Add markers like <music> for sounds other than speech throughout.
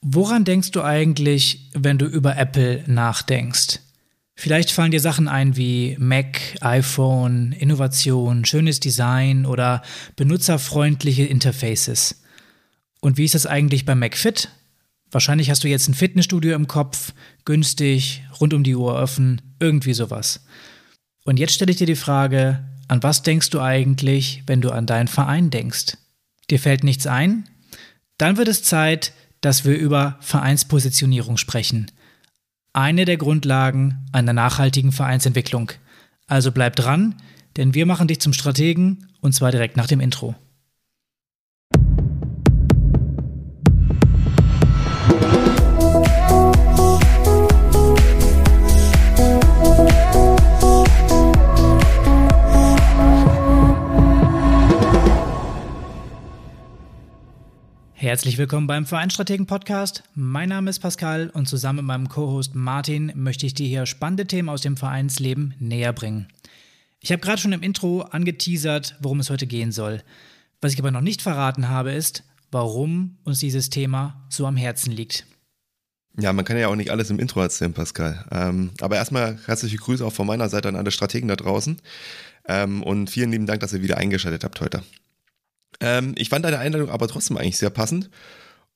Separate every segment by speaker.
Speaker 1: Woran denkst du eigentlich, wenn du über Apple nachdenkst? Vielleicht fallen dir Sachen ein wie Mac, iPhone, Innovation, schönes Design oder benutzerfreundliche Interfaces. Und wie ist das eigentlich bei MacFit? Wahrscheinlich hast du jetzt ein Fitnessstudio im Kopf, günstig, rund um die Uhr offen, irgendwie sowas. Und jetzt stelle ich dir die Frage, an was denkst du eigentlich, wenn du an deinen Verein denkst? Dir fällt nichts ein? Dann wird es Zeit, dass wir über Vereinspositionierung sprechen. Eine der Grundlagen einer nachhaltigen Vereinsentwicklung. Also bleib dran, denn wir machen dich zum Strategen und zwar direkt nach dem Intro. Herzlich willkommen beim Vereinstrategen Podcast. Mein Name ist Pascal und zusammen mit meinem Co-Host Martin möchte ich dir hier spannende Themen aus dem Vereinsleben näher bringen. Ich habe gerade schon im Intro angeteasert, worum es heute gehen soll. Was ich aber noch nicht verraten habe, ist, warum uns dieses Thema so am Herzen liegt.
Speaker 2: Ja, man kann ja auch nicht alles im Intro erzählen, Pascal. Ähm, aber erstmal herzliche Grüße auch von meiner Seite an alle Strategen da draußen. Ähm, und vielen lieben Dank, dass ihr wieder eingeschaltet habt heute. Ähm, ich fand deine Einladung aber trotzdem eigentlich sehr passend.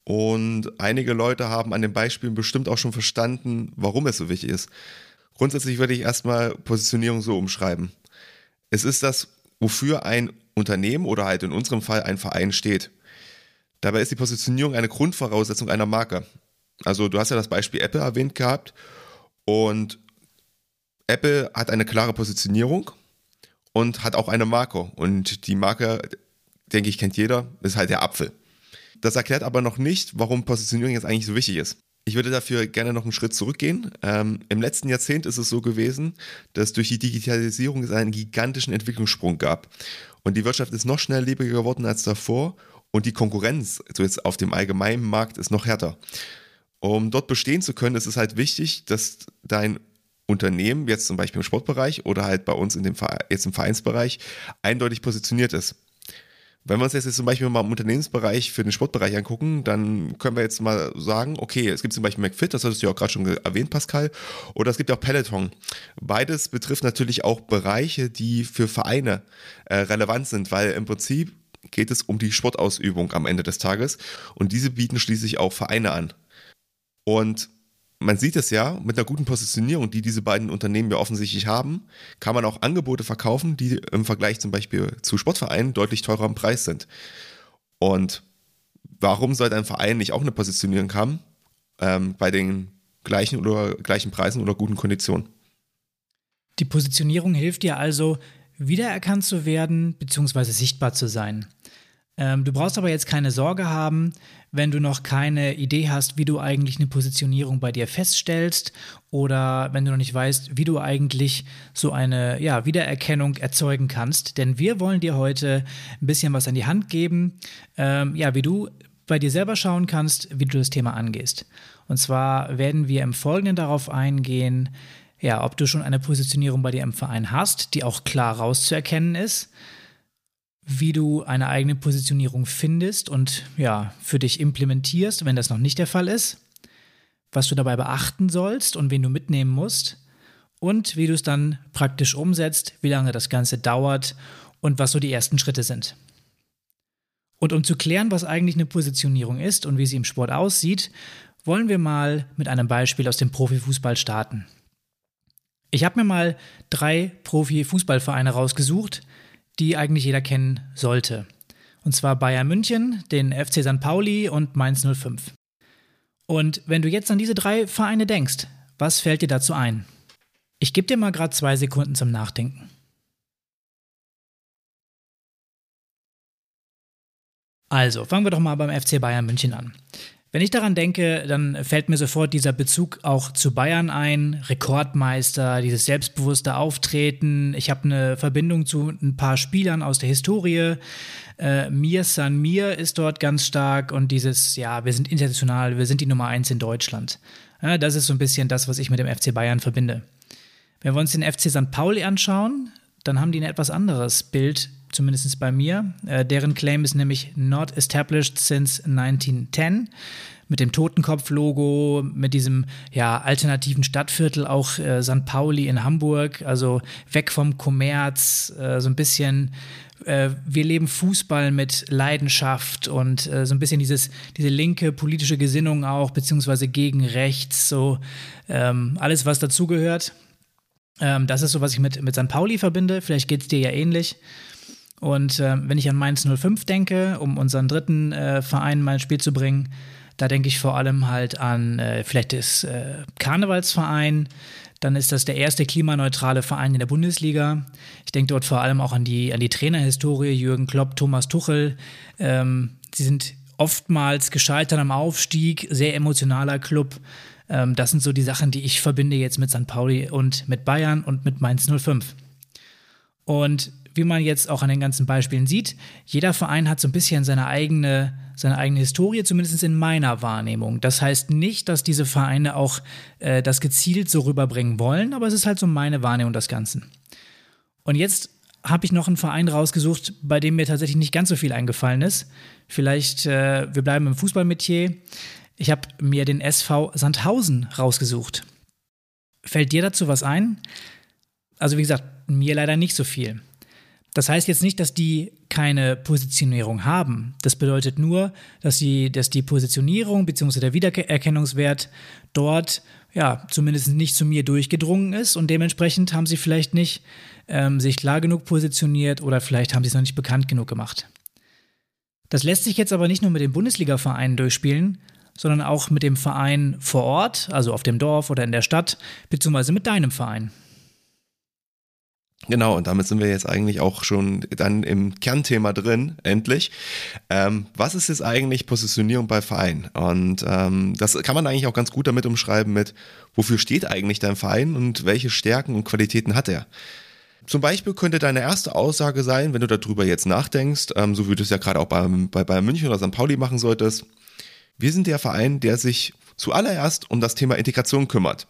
Speaker 2: Und einige Leute haben an den Beispielen bestimmt auch schon verstanden, warum es so wichtig ist. Grundsätzlich würde ich erstmal Positionierung so umschreiben. Es ist das, wofür ein Unternehmen oder halt in unserem Fall ein Verein steht. Dabei ist die Positionierung eine Grundvoraussetzung einer Marke. Also du hast ja das Beispiel Apple erwähnt gehabt und Apple hat eine klare Positionierung und hat auch eine Marke und die Marke denke ich, kennt jeder, ist halt der Apfel. Das erklärt aber noch nicht, warum Positionierung jetzt eigentlich so wichtig ist. Ich würde dafür gerne noch einen Schritt zurückgehen. Ähm, Im letzten Jahrzehnt ist es so gewesen, dass durch die Digitalisierung es einen gigantischen Entwicklungssprung gab. Und die Wirtschaft ist noch schnelllebiger geworden als davor und die Konkurrenz also jetzt auf dem allgemeinen Markt ist noch härter. Um dort bestehen zu können, ist es halt wichtig, dass dein Unternehmen, jetzt zum Beispiel im Sportbereich oder halt bei uns in dem, jetzt im Vereinsbereich, eindeutig positioniert ist. Wenn wir uns jetzt, zum Beispiel mal im Unternehmensbereich für den Sportbereich angucken, dann können wir jetzt mal sagen, okay, es gibt zum Beispiel McFit, das hattest du ja auch gerade schon erwähnt, Pascal, oder es gibt auch Peloton. Beides betrifft natürlich auch Bereiche, die für Vereine äh, relevant sind, weil im Prinzip geht es um die Sportausübung am Ende des Tages und diese bieten schließlich auch Vereine an. Und man sieht es ja, mit einer guten Positionierung, die diese beiden Unternehmen ja offensichtlich haben, kann man auch Angebote verkaufen, die im Vergleich zum Beispiel zu Sportvereinen deutlich teurer im Preis sind. Und warum sollte ein Verein nicht auch eine Positionierung haben ähm, bei den gleichen oder gleichen Preisen oder guten Konditionen?
Speaker 1: Die Positionierung hilft dir also, wiedererkannt zu werden bzw. sichtbar zu sein. Ähm, du brauchst aber jetzt keine Sorge haben, wenn du noch keine Idee hast, wie du eigentlich eine Positionierung bei dir feststellst oder wenn du noch nicht weißt, wie du eigentlich so eine ja, Wiedererkennung erzeugen kannst. Denn wir wollen dir heute ein bisschen was an die Hand geben, ähm, ja, wie du bei dir selber schauen kannst, wie du das Thema angehst. Und zwar werden wir im Folgenden darauf eingehen, ja, ob du schon eine Positionierung bei dir im Verein hast, die auch klar rauszuerkennen ist wie du eine eigene Positionierung findest und ja, für dich implementierst, wenn das noch nicht der Fall ist, was du dabei beachten sollst und wen du mitnehmen musst und wie du es dann praktisch umsetzt, wie lange das Ganze dauert und was so die ersten Schritte sind. Und um zu klären, was eigentlich eine Positionierung ist und wie sie im Sport aussieht, wollen wir mal mit einem Beispiel aus dem Profifußball starten. Ich habe mir mal drei Profifußballvereine rausgesucht, die eigentlich jeder kennen sollte. Und zwar Bayern München, den FC St. Pauli und Mainz 05. Und wenn du jetzt an diese drei Vereine denkst, was fällt dir dazu ein? Ich gebe dir mal gerade zwei Sekunden zum Nachdenken. Also, fangen wir doch mal beim FC Bayern München an. Wenn ich daran denke, dann fällt mir sofort dieser Bezug auch zu Bayern ein. Rekordmeister, dieses selbstbewusste Auftreten. Ich habe eine Verbindung zu ein paar Spielern aus der Historie. Äh, Mir San Mir ist dort ganz stark und dieses, ja, wir sind international, wir sind die Nummer eins in Deutschland. Ja, das ist so ein bisschen das, was ich mit dem FC Bayern verbinde. Wenn wir uns den FC St. Pauli anschauen, dann haben die ein etwas anderes Bild zumindest bei mir. Äh, deren Claim ist nämlich not established since 1910. mit dem Totenkopf-Logo, mit diesem ja, alternativen Stadtviertel, auch äh, St. Pauli in Hamburg, also weg vom Kommerz, äh, so ein bisschen äh, wir leben Fußball mit Leidenschaft und äh, so ein bisschen dieses, diese linke politische Gesinnung auch, beziehungsweise gegen rechts, so ähm, alles, was dazugehört. Ähm, das ist so, was ich mit, mit St. Pauli verbinde. Vielleicht geht es dir ja ähnlich. Und äh, wenn ich an Mainz 05 denke, um unseren dritten äh, Verein mal ins Spiel zu bringen, da denke ich vor allem halt an äh, vielleicht das äh, Karnevalsverein. Dann ist das der erste klimaneutrale Verein in der Bundesliga. Ich denke dort vor allem auch an die, an die Trainerhistorie, Jürgen Klopp, Thomas Tuchel. Ähm, sie sind oftmals gescheitert am Aufstieg, sehr emotionaler Club. Ähm, das sind so die Sachen, die ich verbinde jetzt mit St. Pauli und mit Bayern und mit Mainz 05. Und wie man jetzt auch an den ganzen Beispielen sieht, jeder Verein hat so ein bisschen seine eigene, seine eigene Historie, zumindest in meiner Wahrnehmung. Das heißt nicht, dass diese Vereine auch äh, das gezielt so rüberbringen wollen, aber es ist halt so meine Wahrnehmung des Ganzen. Und jetzt habe ich noch einen Verein rausgesucht, bei dem mir tatsächlich nicht ganz so viel eingefallen ist. Vielleicht, äh, wir bleiben im Fußballmetier. Ich habe mir den SV Sandhausen rausgesucht. Fällt dir dazu was ein? Also wie gesagt, mir leider nicht so viel. Das heißt jetzt nicht, dass die keine Positionierung haben. Das bedeutet nur, dass die, dass die Positionierung bzw. der Wiedererkennungswert dort ja zumindest nicht zu mir durchgedrungen ist und dementsprechend haben sie vielleicht nicht ähm, sich klar genug positioniert oder vielleicht haben sie es noch nicht bekannt genug gemacht. Das lässt sich jetzt aber nicht nur mit den Bundesliga-Vereinen durchspielen, sondern auch mit dem Verein vor Ort, also auf dem Dorf oder in der Stadt, beziehungsweise mit deinem Verein.
Speaker 2: Genau, und damit sind wir jetzt eigentlich auch schon dann im Kernthema drin, endlich. Ähm, was ist jetzt eigentlich Positionierung bei Verein? Und ähm, das kann man eigentlich auch ganz gut damit umschreiben mit, wofür steht eigentlich dein Verein und welche Stärken und Qualitäten hat er? Zum Beispiel könnte deine erste Aussage sein, wenn du darüber jetzt nachdenkst, ähm, so wie du es ja gerade auch bei, bei Bayern München oder St. Pauli machen solltest, wir sind der Verein, der sich zuallererst um das Thema Integration kümmert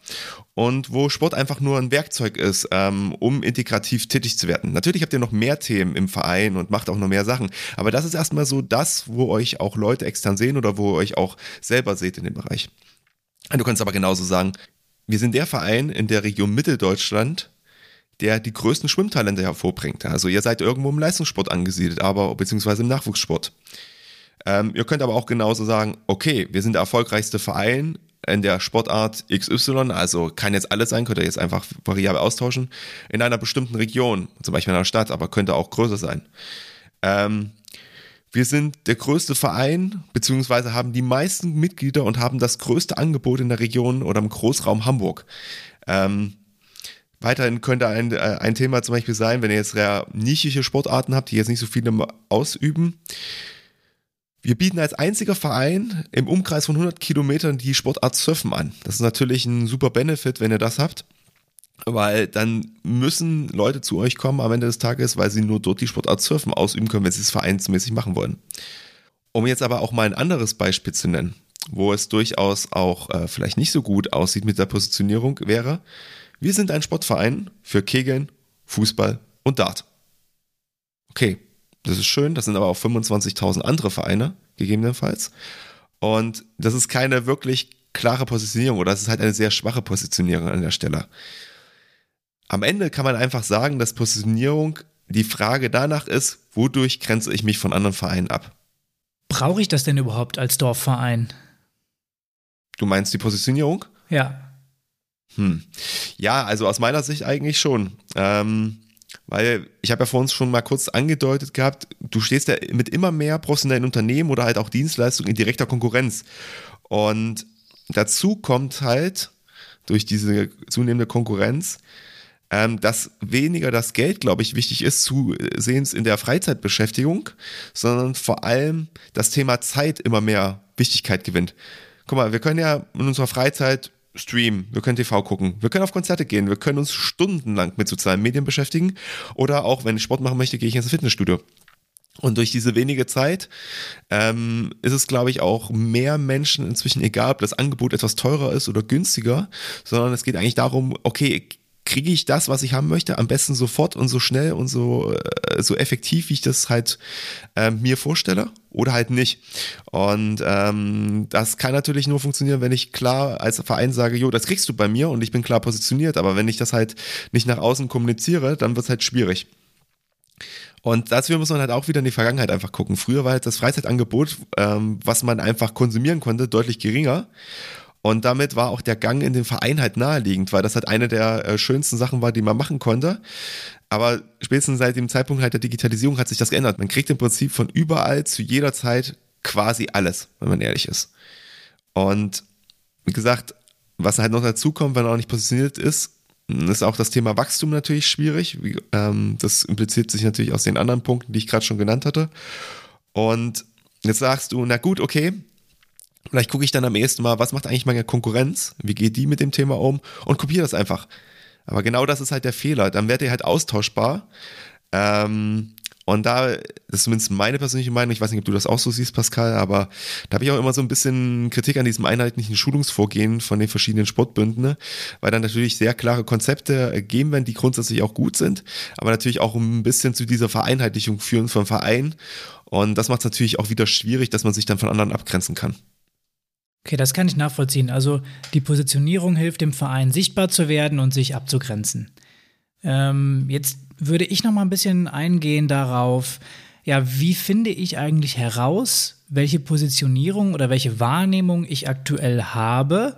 Speaker 2: und wo Sport einfach nur ein Werkzeug ist, ähm, um integrativ tätig zu werden. Natürlich habt ihr noch mehr Themen im Verein und macht auch noch mehr Sachen, aber das ist erstmal so das, wo euch auch Leute extern sehen oder wo ihr euch auch selber seht in dem Bereich. Du kannst aber genauso sagen, wir sind der Verein in der Region Mitteldeutschland, der die größten Schwimmtalente hervorbringt. Also ihr seid irgendwo im Leistungssport angesiedelt, aber beziehungsweise im Nachwuchssport. Ähm, ihr könnt aber auch genauso sagen, okay, wir sind der erfolgreichste Verein in der Sportart XY, also kann jetzt alles sein, könnt ihr jetzt einfach variabel austauschen, in einer bestimmten Region, zum Beispiel in einer Stadt, aber könnte auch größer sein. Ähm, wir sind der größte Verein, beziehungsweise haben die meisten Mitglieder und haben das größte Angebot in der Region oder im Großraum Hamburg. Ähm, weiterhin könnte ein, äh, ein Thema zum Beispiel sein, wenn ihr jetzt eher nischige Sportarten habt, die jetzt nicht so viele ausüben, wir bieten als einziger Verein im Umkreis von 100 Kilometern die Sportart Surfen an. Das ist natürlich ein super Benefit, wenn ihr das habt, weil dann müssen Leute zu euch kommen am Ende des Tages, weil sie nur dort die Sportart Surfen ausüben können, wenn sie es vereinsmäßig machen wollen. Um jetzt aber auch mal ein anderes Beispiel zu nennen, wo es durchaus auch äh, vielleicht nicht so gut aussieht mit der Positionierung, wäre, wir sind ein Sportverein für Kegeln, Fußball und Dart. Okay, das ist schön, das sind aber auch 25.000 andere Vereine, gegebenenfalls. Und das ist keine wirklich klare Positionierung oder es ist halt eine sehr schwache Positionierung an der Stelle. Am Ende kann man einfach sagen, dass Positionierung die Frage danach ist, wodurch grenze ich mich von anderen Vereinen ab?
Speaker 1: Brauche ich das denn überhaupt als Dorfverein?
Speaker 2: Du meinst die Positionierung?
Speaker 1: Ja.
Speaker 2: Hm. Ja, also aus meiner Sicht eigentlich schon. Ähm, weil ich habe ja vor uns schon mal kurz angedeutet gehabt, du stehst ja mit immer mehr professionellen Unternehmen oder halt auch Dienstleistungen in direkter Konkurrenz. Und dazu kommt halt durch diese zunehmende Konkurrenz, ähm, dass weniger das Geld, glaube ich, wichtig ist, zusehends in der Freizeitbeschäftigung, sondern vor allem das Thema Zeit immer mehr Wichtigkeit gewinnt. Guck mal, wir können ja in unserer Freizeit streamen, wir können TV gucken, wir können auf Konzerte gehen, wir können uns stundenlang mit sozialen Medien beschäftigen. Oder auch, wenn ich Sport machen möchte, gehe ich ins Fitnessstudio. Und durch diese wenige Zeit ähm, ist es, glaube ich, auch mehr Menschen inzwischen egal, ob das Angebot etwas teurer ist oder günstiger, sondern es geht eigentlich darum, okay, kriege ich das, was ich haben möchte, am besten sofort und so schnell und so, äh, so effektiv, wie ich das halt äh, mir vorstelle oder halt nicht. Und ähm, das kann natürlich nur funktionieren, wenn ich klar als Verein sage, jo, das kriegst du bei mir und ich bin klar positioniert, aber wenn ich das halt nicht nach außen kommuniziere, dann wird es halt schwierig. Und dafür muss man halt auch wieder in die Vergangenheit einfach gucken. Früher war halt das Freizeitangebot, ähm, was man einfach konsumieren konnte, deutlich geringer. Und damit war auch der Gang in den Verein halt naheliegend, weil das halt eine der äh, schönsten Sachen war, die man machen konnte. Aber spätestens seit dem Zeitpunkt halt der Digitalisierung hat sich das geändert. Man kriegt im Prinzip von überall zu jeder Zeit quasi alles, wenn man ehrlich ist. Und wie gesagt, was halt noch dazu kommt, wenn man auch nicht positioniert ist, ist auch das Thema Wachstum natürlich schwierig. Ähm, das impliziert sich natürlich aus den anderen Punkten, die ich gerade schon genannt hatte. Und jetzt sagst du, na gut, okay, Vielleicht gucke ich dann am ehesten mal, was macht eigentlich meine Konkurrenz? Wie geht die mit dem Thema um? Und kopiere das einfach. Aber genau das ist halt der Fehler. Dann werdet ihr halt austauschbar. Ähm, und da, das ist zumindest meine persönliche Meinung, ich weiß nicht, ob du das auch so siehst, Pascal, aber da habe ich auch immer so ein bisschen Kritik an diesem einheitlichen Schulungsvorgehen von den verschiedenen Sportbünden, ne? weil dann natürlich sehr klare Konzepte geben werden, die grundsätzlich auch gut sind, aber natürlich auch ein bisschen zu dieser Vereinheitlichung führen von Verein. Und das macht es natürlich auch wieder schwierig, dass man sich dann von anderen abgrenzen kann.
Speaker 1: Okay, das kann ich nachvollziehen. Also die Positionierung hilft dem Verein sichtbar zu werden und sich abzugrenzen. Ähm, jetzt würde ich noch mal ein bisschen eingehen darauf, ja, wie finde ich eigentlich heraus, welche Positionierung oder welche Wahrnehmung ich aktuell habe?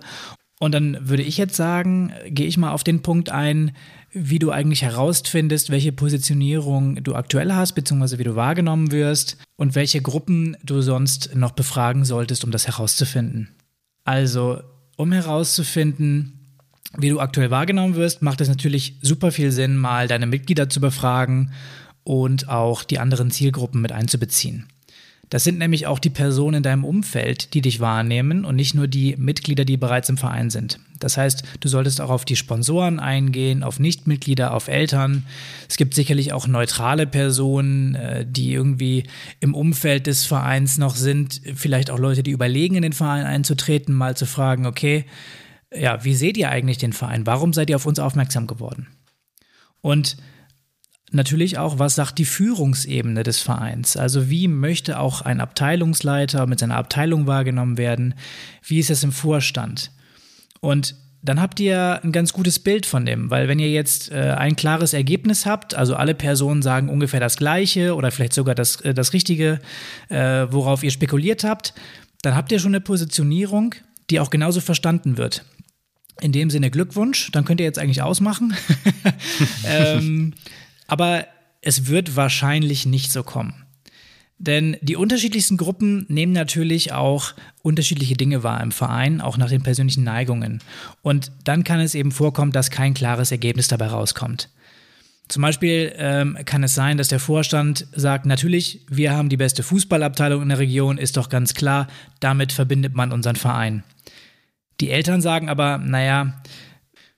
Speaker 1: Und dann würde ich jetzt sagen, gehe ich mal auf den Punkt ein, wie du eigentlich herausfindest, welche Positionierung du aktuell hast, beziehungsweise wie du wahrgenommen wirst und welche Gruppen du sonst noch befragen solltest, um das herauszufinden. Also, um herauszufinden, wie du aktuell wahrgenommen wirst, macht es natürlich super viel Sinn, mal deine Mitglieder zu befragen und auch die anderen Zielgruppen mit einzubeziehen. Das sind nämlich auch die Personen in deinem Umfeld, die dich wahrnehmen und nicht nur die Mitglieder, die bereits im Verein sind. Das heißt, du solltest auch auf die Sponsoren eingehen, auf Nichtmitglieder, auf Eltern. Es gibt sicherlich auch neutrale Personen, äh, die irgendwie im Umfeld des Vereins noch sind. Vielleicht auch Leute, die überlegen, in den Verein einzutreten, mal zu fragen, okay, ja, wie seht ihr eigentlich den Verein? Warum seid ihr auf uns aufmerksam geworden? Und Natürlich auch, was sagt die Führungsebene des Vereins? Also wie möchte auch ein Abteilungsleiter mit seiner Abteilung wahrgenommen werden? Wie ist es im Vorstand? Und dann habt ihr ein ganz gutes Bild von dem, weil wenn ihr jetzt äh, ein klares Ergebnis habt, also alle Personen sagen ungefähr das Gleiche oder vielleicht sogar das, äh, das Richtige, äh, worauf ihr spekuliert habt, dann habt ihr schon eine Positionierung, die auch genauso verstanden wird. In dem Sinne Glückwunsch, dann könnt ihr jetzt eigentlich ausmachen. <laughs> ähm, aber es wird wahrscheinlich nicht so kommen. Denn die unterschiedlichsten Gruppen nehmen natürlich auch unterschiedliche Dinge wahr im Verein, auch nach den persönlichen Neigungen. Und dann kann es eben vorkommen, dass kein klares Ergebnis dabei rauskommt. Zum Beispiel ähm, kann es sein, dass der Vorstand sagt, natürlich, wir haben die beste Fußballabteilung in der Region, ist doch ganz klar, damit verbindet man unseren Verein. Die Eltern sagen aber, naja,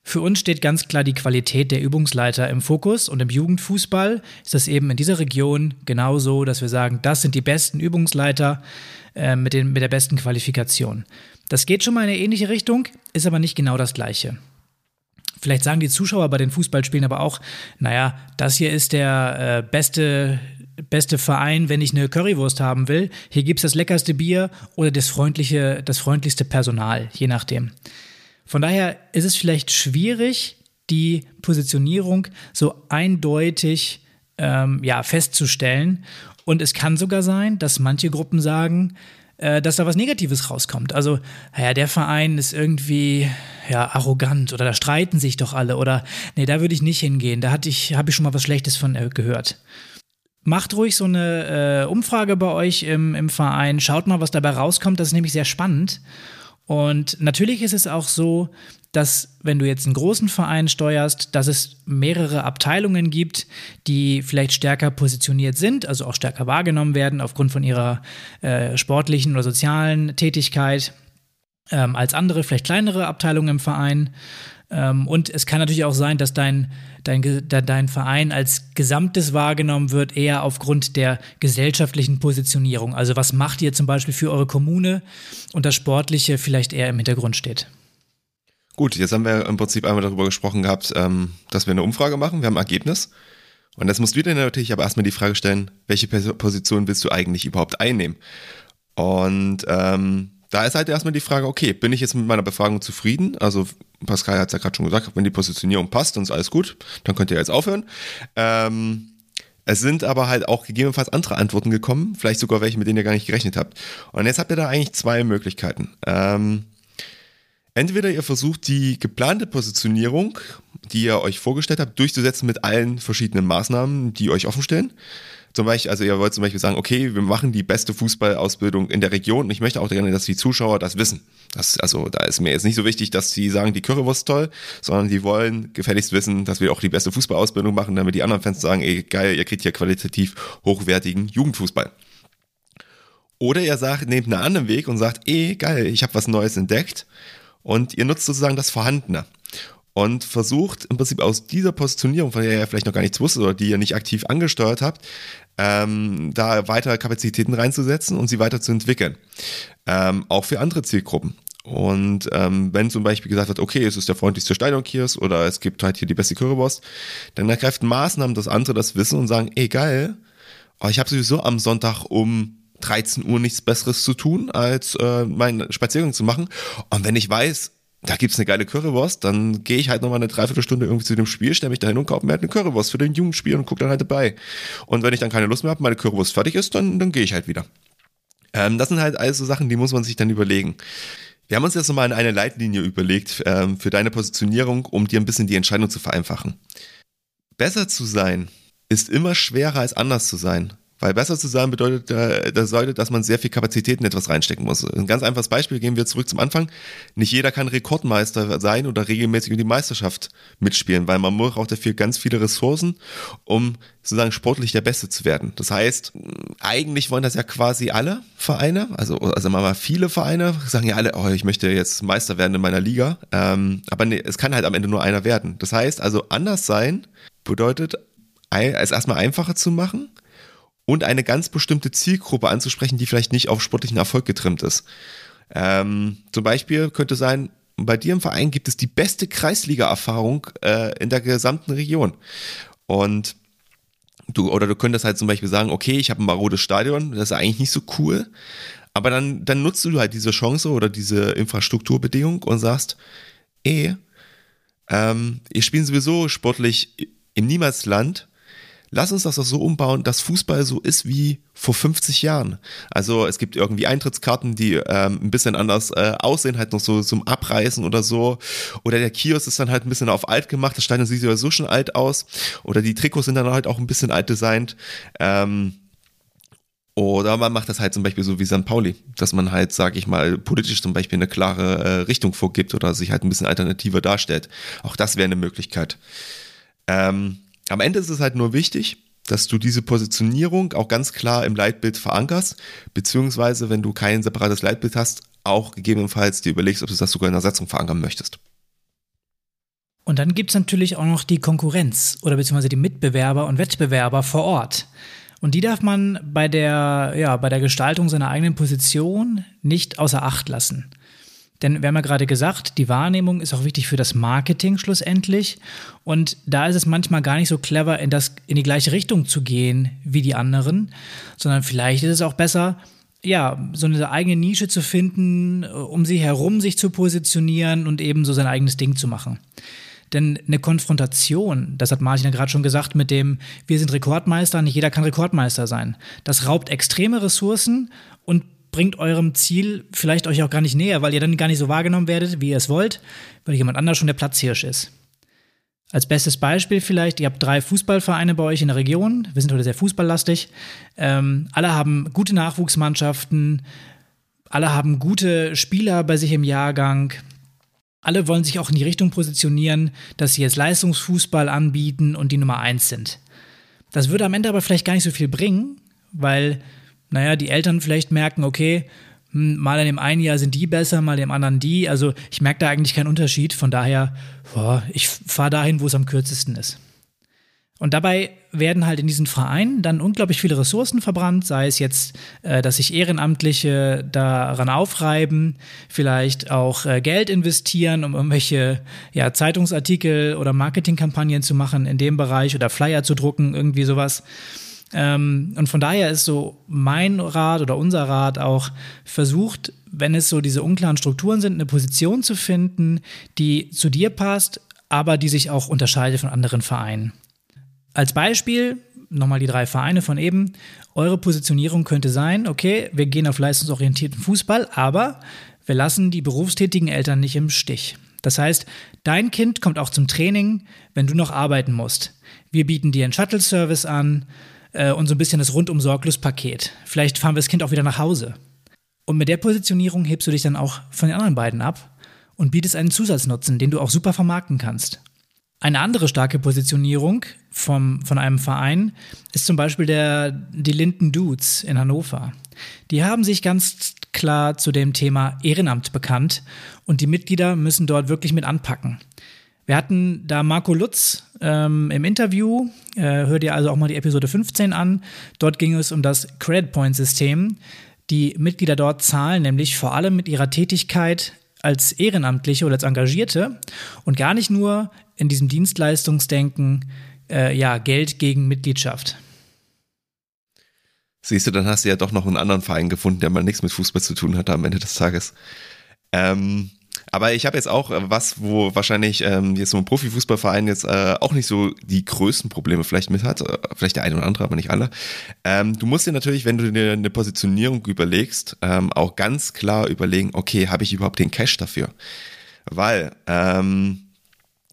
Speaker 1: für uns steht ganz klar die Qualität der Übungsleiter im Fokus und im Jugendfußball ist das eben in dieser Region genauso, dass wir sagen, das sind die besten Übungsleiter äh, mit, den, mit der besten Qualifikation. Das geht schon mal in eine ähnliche Richtung, ist aber nicht genau das gleiche. Vielleicht sagen die Zuschauer bei den Fußballspielen aber auch, naja, das hier ist der äh, beste, beste Verein, wenn ich eine Currywurst haben will. Hier gibt es das leckerste Bier oder das, freundliche, das freundlichste Personal, je nachdem. Von daher ist es vielleicht schwierig, die Positionierung so eindeutig ähm, ja, festzustellen. Und es kann sogar sein, dass manche Gruppen sagen, äh, dass da was Negatives rauskommt. Also, naja, der Verein ist irgendwie ja, arrogant oder da streiten sich doch alle oder nee, da würde ich nicht hingehen. Da ich, habe ich schon mal was Schlechtes von äh, gehört. Macht ruhig so eine äh, Umfrage bei euch im, im Verein. Schaut mal, was dabei rauskommt. Das ist nämlich sehr spannend. Und natürlich ist es auch so, dass wenn du jetzt einen großen Verein steuerst, dass es mehrere Abteilungen gibt, die vielleicht stärker positioniert sind, also auch stärker wahrgenommen werden aufgrund von ihrer äh, sportlichen oder sozialen Tätigkeit ähm, als andere, vielleicht kleinere Abteilungen im Verein. Ähm, und es kann natürlich auch sein, dass dein, dein, dein Verein als Gesamtes wahrgenommen wird, eher aufgrund der gesellschaftlichen Positionierung. Also was macht ihr zum Beispiel für eure Kommune und das Sportliche vielleicht eher im Hintergrund steht.
Speaker 2: Gut, jetzt haben wir im Prinzip einmal darüber gesprochen gehabt, ähm, dass wir eine Umfrage machen. Wir haben ein Ergebnis. Und jetzt musst du dir natürlich aber erstmal die Frage stellen, welche Position willst du eigentlich überhaupt einnehmen? Und ähm, da ist halt erstmal die Frage, okay, bin ich jetzt mit meiner Befragung zufrieden? Also Pascal hat es ja gerade schon gesagt, wenn die Positionierung passt und ist alles gut, dann könnt ihr jetzt aufhören. Ähm, es sind aber halt auch gegebenenfalls andere Antworten gekommen, vielleicht sogar welche, mit denen ihr gar nicht gerechnet habt. Und jetzt habt ihr da eigentlich zwei Möglichkeiten. Ähm, Entweder ihr versucht die geplante Positionierung, die ihr euch vorgestellt habt, durchzusetzen mit allen verschiedenen Maßnahmen, die euch offenstellen. Zum Beispiel, also ihr wollt zum Beispiel sagen, okay, wir machen die beste Fußballausbildung in der Region und ich möchte auch gerne, dass die Zuschauer das wissen. Das, also da ist mir jetzt nicht so wichtig, dass sie sagen, die Currywurst toll, sondern die wollen gefälligst wissen, dass wir auch die beste Fußballausbildung machen, damit die anderen Fans sagen, ey geil, ihr kriegt hier qualitativ hochwertigen Jugendfußball. Oder ihr sagt, nehmt einen anderen Weg und sagt, ey geil, ich habe was Neues entdeckt und ihr nutzt sozusagen das Vorhandene und versucht im Prinzip aus dieser Positionierung, von der ihr vielleicht noch gar nichts wusstet oder die ihr nicht aktiv angesteuert habt, ähm, da weitere Kapazitäten reinzusetzen und sie weiterzuentwickeln. Ähm, auch für andere Zielgruppen. Und ähm, wenn zum Beispiel gesagt wird, okay, es ist der freundlichste Steindock oder es gibt halt hier die beste Currywurst, dann ergreift Maßnahmen, dass andere das wissen und sagen, ey geil, oh, ich habe sowieso am Sonntag um 13 Uhr nichts Besseres zu tun, als äh, meinen Spaziergang zu machen. Und wenn ich weiß, da gibt's eine geile Currywurst, dann gehe ich halt nochmal eine Dreiviertelstunde irgendwie zu dem Spiel, stelle mich dahin und kaufe mir halt eine Currywurst für den Jugendspiel und gucke dann halt dabei. Und wenn ich dann keine Lust mehr habe, meine Currywurst fertig ist, dann, dann gehe ich halt wieder. Ähm, das sind halt also Sachen, die muss man sich dann überlegen. Wir haben uns jetzt nochmal eine Leitlinie überlegt ähm, für deine Positionierung, um dir ein bisschen die Entscheidung zu vereinfachen. Besser zu sein ist immer schwerer als anders zu sein. Weil besser zu sein bedeutet, äh, das bedeutet, dass man sehr viel Kapazität in etwas reinstecken muss. Ein ganz einfaches Beispiel, gehen wir zurück zum Anfang. Nicht jeder kann Rekordmeister sein oder regelmäßig in die Meisterschaft mitspielen, weil man braucht dafür ganz viele Ressourcen, um sozusagen sportlich der Beste zu werden. Das heißt, eigentlich wollen das ja quasi alle Vereine, also, also mal viele Vereine, sagen ja alle, oh, ich möchte jetzt Meister werden in meiner Liga. Ähm, aber nee, es kann halt am Ende nur einer werden. Das heißt, also anders sein bedeutet, es erstmal einfacher zu machen, und eine ganz bestimmte Zielgruppe anzusprechen, die vielleicht nicht auf sportlichen Erfolg getrimmt ist. Ähm, zum Beispiel könnte sein, bei dir im Verein gibt es die beste Kreisliga-Erfahrung äh, in der gesamten Region. Und du, oder du könntest halt zum Beispiel sagen, okay, ich habe ein marodes Stadion, das ist eigentlich nicht so cool. Aber dann, dann nutzt du halt diese Chance oder diese Infrastrukturbedingung und sagst, eh, ähm, ihr spielen sowieso sportlich im Niemalsland lass uns das doch so umbauen, dass Fußball so ist wie vor 50 Jahren. Also es gibt irgendwie Eintrittskarten, die ähm, ein bisschen anders äh, aussehen, halt noch so zum Abreißen oder so. Oder der Kiosk ist dann halt ein bisschen auf alt gemacht, das Stadion sieht ja so schon alt aus. Oder die Trikots sind dann halt auch ein bisschen alt designt. Ähm, oder man macht das halt zum Beispiel so wie St. Pauli, dass man halt, sag ich mal, politisch zum Beispiel eine klare äh, Richtung vorgibt oder sich halt ein bisschen alternativer darstellt. Auch das wäre eine Möglichkeit. Ähm, am Ende ist es halt nur wichtig, dass du diese Positionierung auch ganz klar im Leitbild verankerst, beziehungsweise wenn du kein separates Leitbild hast, auch gegebenenfalls dir überlegst, ob du das sogar in der Satzung verankern möchtest.
Speaker 1: Und dann gibt es natürlich auch noch die Konkurrenz oder beziehungsweise die Mitbewerber und Wettbewerber vor Ort. Und die darf man bei der, ja, bei der Gestaltung seiner eigenen Position nicht außer Acht lassen. Denn wir haben ja gerade gesagt, die Wahrnehmung ist auch wichtig für das Marketing schlussendlich. Und da ist es manchmal gar nicht so clever, in, das, in die gleiche Richtung zu gehen wie die anderen, sondern vielleicht ist es auch besser, ja, so eine eigene Nische zu finden, um sie herum sich zu positionieren und eben so sein eigenes Ding zu machen. Denn eine Konfrontation, das hat Martin ja gerade schon gesagt, mit dem, wir sind Rekordmeister, nicht jeder kann Rekordmeister sein. Das raubt extreme Ressourcen und bringt eurem Ziel vielleicht euch auch gar nicht näher, weil ihr dann gar nicht so wahrgenommen werdet, wie ihr es wollt, weil jemand anders schon der Platzhirsch ist. Als bestes Beispiel vielleicht, ihr habt drei Fußballvereine bei euch in der Region, wir sind heute sehr fußballlastig, ähm, alle haben gute Nachwuchsmannschaften, alle haben gute Spieler bei sich im Jahrgang, alle wollen sich auch in die Richtung positionieren, dass sie jetzt Leistungsfußball anbieten und die Nummer eins sind. Das würde am Ende aber vielleicht gar nicht so viel bringen, weil naja, die Eltern vielleicht merken, okay, hm, mal in dem einen Jahr sind die besser, mal in dem anderen die. Also ich merke da eigentlich keinen Unterschied. Von daher, boah, ich fahre dahin, wo es am kürzesten ist. Und dabei werden halt in diesen Vereinen dann unglaublich viele Ressourcen verbrannt, sei es jetzt, äh, dass sich Ehrenamtliche daran aufreiben, vielleicht auch äh, Geld investieren, um irgendwelche ja, Zeitungsartikel oder Marketingkampagnen zu machen in dem Bereich oder Flyer zu drucken, irgendwie sowas. Ähm, und von daher ist so mein Rat oder unser Rat auch versucht, wenn es so diese unklaren Strukturen sind, eine Position zu finden, die zu dir passt, aber die sich auch unterscheidet von anderen Vereinen. Als Beispiel, nochmal die drei Vereine von eben, eure Positionierung könnte sein, okay, wir gehen auf leistungsorientierten Fußball, aber wir lassen die berufstätigen Eltern nicht im Stich. Das heißt, dein Kind kommt auch zum Training, wenn du noch arbeiten musst. Wir bieten dir einen Shuttle-Service an äh, und so ein bisschen das rundum sorglos Paket. Vielleicht fahren wir das Kind auch wieder nach Hause. Und mit der Positionierung hebst du dich dann auch von den anderen beiden ab und bietest einen Zusatznutzen, den du auch super vermarkten kannst. Eine andere starke Positionierung vom, von einem Verein ist zum Beispiel der, die Linden Dudes in Hannover. Die haben sich ganz klar zu dem Thema Ehrenamt bekannt und die Mitglieder müssen dort wirklich mit anpacken. Wir hatten da Marco Lutz ähm, im Interview, äh, hört ihr also auch mal die Episode 15 an. Dort ging es um das Credit Point System. Die Mitglieder dort zahlen nämlich vor allem mit ihrer Tätigkeit als Ehrenamtliche oder als Engagierte und gar nicht nur in diesem Dienstleistungsdenken äh, ja, Geld gegen Mitgliedschaft.
Speaker 2: Siehst du, dann hast du ja doch noch einen anderen Verein gefunden, der mal nichts mit Fußball zu tun hat am Ende des Tages. Ähm, aber ich habe jetzt auch äh, was, wo wahrscheinlich ähm, jetzt so ein Profifußballverein jetzt äh, auch nicht so die größten Probleme vielleicht mit hat, äh, vielleicht der eine oder andere, aber nicht alle. Ähm, du musst dir natürlich, wenn du dir eine Positionierung überlegst, ähm, auch ganz klar überlegen, okay, habe ich überhaupt den Cash dafür? Weil, ähm,